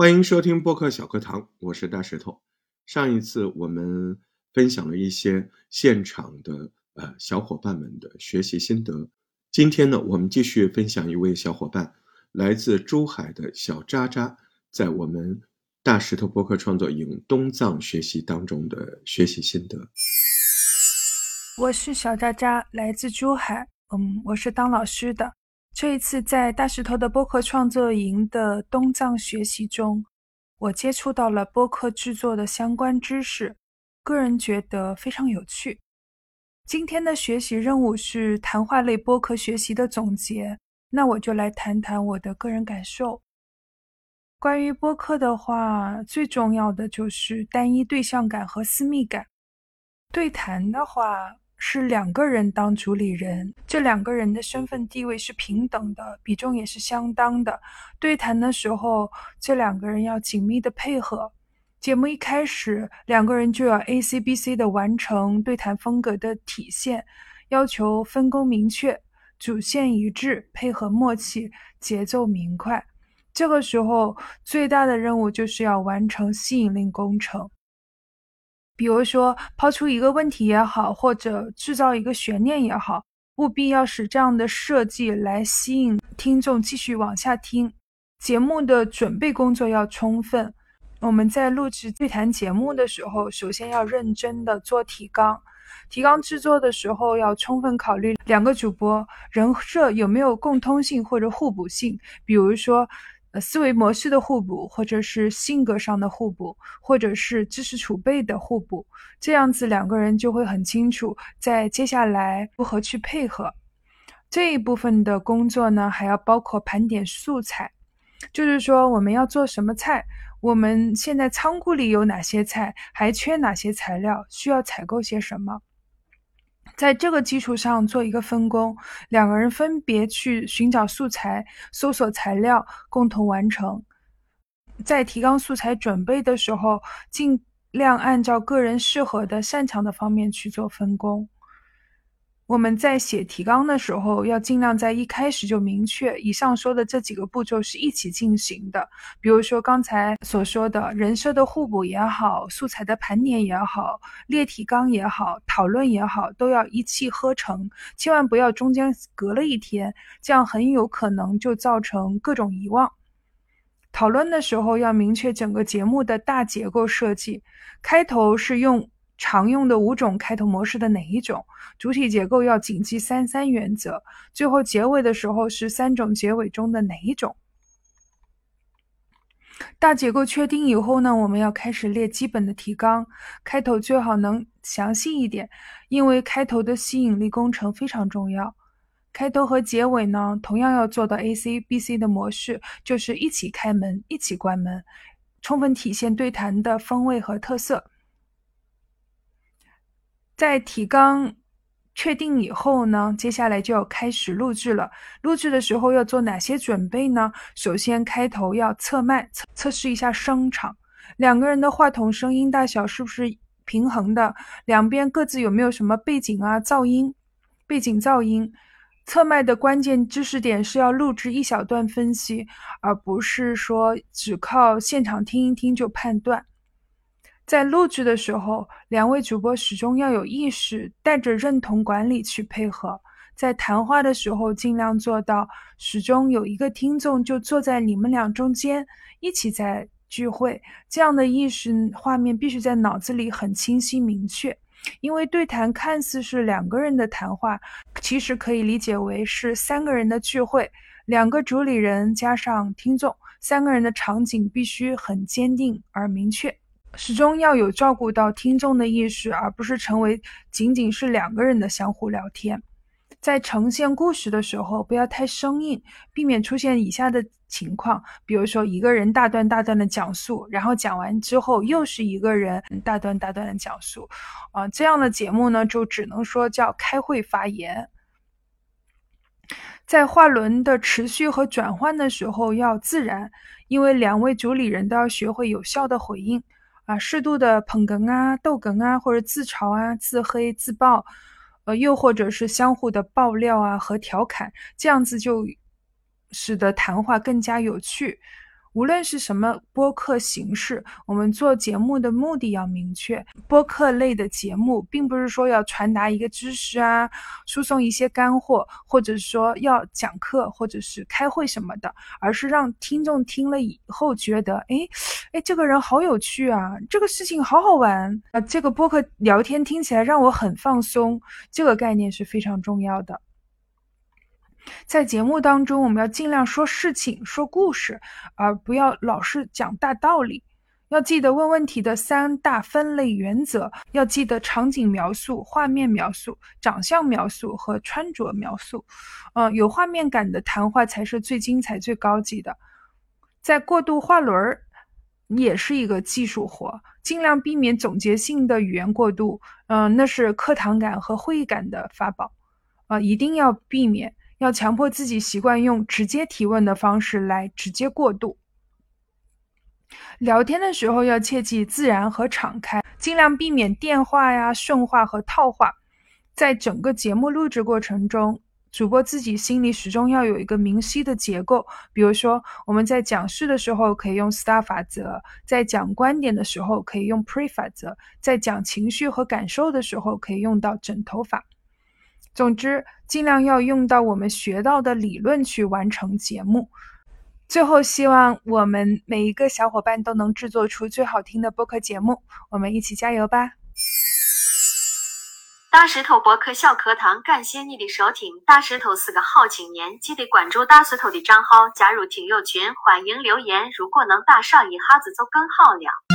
欢迎收听播客小课堂，我是大石头。上一次我们分享了一些现场的呃小伙伴们的学习心得，今天呢，我们继续分享一位小伙伴，来自珠海的小渣渣，在我们大石头播客创作营东藏学习当中的学习心得。我是小渣渣，来自珠海，嗯，我是当老师的。这一次在大石头的播客创作营的东藏学习中，我接触到了播客制作的相关知识，个人觉得非常有趣。今天的学习任务是谈话类播客学习的总结，那我就来谈谈我的个人感受。关于播客的话，最重要的就是单一对象感和私密感。对谈的话。是两个人当主理人，这两个人的身份地位是平等的，比重也是相当的。对谈的时候，这两个人要紧密的配合。节目一开始，两个人就要 A C B C 的完成对谈风格的体现，要求分工明确、主线一致、配合默契、节奏明快。这个时候，最大的任务就是要完成吸引力工程。比如说，抛出一个问题也好，或者制造一个悬念也好，务必要使这样的设计来吸引听众继续往下听。节目的准备工作要充分。我们在录制对谈节目的时候，首先要认真的做提纲。提纲制作的时候，要充分考虑两个主播人设有没有共通性或者互补性。比如说。呃，思维模式的互补，或者是性格上的互补，或者是知识储备的互补，这样子两个人就会很清楚，在接下来如何去配合。这一部分的工作呢，还要包括盘点素材，就是说我们要做什么菜，我们现在仓库里有哪些菜，还缺哪些材料，需要采购些什么。在这个基础上做一个分工，两个人分别去寻找素材、搜索材料，共同完成。在提纲素材准备的时候，尽量按照个人适合的、擅长的方面去做分工。我们在写提纲的时候，要尽量在一开始就明确以上说的这几个步骤是一起进行的。比如说刚才所说的人设的互补也好，素材的盘点也好，列提纲也好，讨论也好，都要一气呵成，千万不要中间隔了一天，这样很有可能就造成各种遗忘。讨论的时候要明确整个节目的大结构设计，开头是用。常用的五种开头模式的哪一种？主体结构要谨记三三原则。最后结尾的时候是三种结尾中的哪一种？大结构确定以后呢，我们要开始列基本的提纲。开头最好能详细一点，因为开头的吸引力工程非常重要。开头和结尾呢，同样要做到 A C B C 的模式，就是一起开门，一起关门，充分体现对谈的风味和特色。在提纲确定以后呢，接下来就要开始录制了。录制的时候要做哪些准备呢？首先，开头要测麦，测测试一下声场，两个人的话筒声音大小是不是平衡的，两边各自有没有什么背景啊噪音，背景噪音。测麦的关键知识点是要录制一小段分析，而不是说只靠现场听一听就判断。在录制的时候，两位主播始终要有意识，带着认同管理去配合。在谈话的时候，尽量做到始终有一个听众就坐在你们俩中间，一起在聚会。这样的意识画面必须在脑子里很清晰明确。因为对谈看似是两个人的谈话，其实可以理解为是三个人的聚会，两个主理人加上听众，三个人的场景必须很坚定而明确。始终要有照顾到听众的意识，而不是成为仅仅是两个人的相互聊天。在呈现故事的时候，不要太生硬，避免出现以下的情况：比如说，一个人大段大段的讲述，然后讲完之后又是一个人大段大段的讲述，啊，这样的节目呢，就只能说叫开会发言。在话轮的持续和转换的时候要自然，因为两位主理人都要学会有效的回应。啊，适度的捧哏啊、逗哏啊，或者自嘲啊、自黑、自爆，呃，又或者是相互的爆料啊和调侃，这样子就使得谈话更加有趣。无论是什么播客形式，我们做节目的目的要明确。播客类的节目，并不是说要传达一个知识啊，输送一些干货，或者说要讲课或者是开会什么的，而是让听众听了以后觉得，哎，哎，这个人好有趣啊，这个事情好好玩啊，这个播客聊天听起来让我很放松。这个概念是非常重要的。在节目当中，我们要尽量说事情、说故事，而不要老是讲大道理。要记得问问题的三大分类原则，要记得场景描述、画面描述、长相描述和穿着描述。嗯，有画面感的谈话才是最精彩、最高级的。在过渡画轮儿也是一个技术活，尽量避免总结性的语言过渡。嗯，那是课堂感和会议感的法宝。啊，一定要避免。要强迫自己习惯用直接提问的方式来直接过渡。聊天的时候要切记自然和敞开，尽量避免电话呀、顺话和套话。在整个节目录制过程中，主播自己心里始终要有一个明晰的结构。比如说，我们在讲事的时候可以用 STAR 法则，在讲观点的时候可以用 PRE 法则，在讲情绪和感受的时候可以用到枕头法。总之，尽量要用到我们学到的理论去完成节目。最后，希望我们每一个小伙伴都能制作出最好听的播客节目。我们一起加油吧！大石头播客小课堂，感谢你的收听。大石头是个好青年，记得关注大石头的账号，加入听友群，欢迎留言。如果能打赏一下子，就更好了。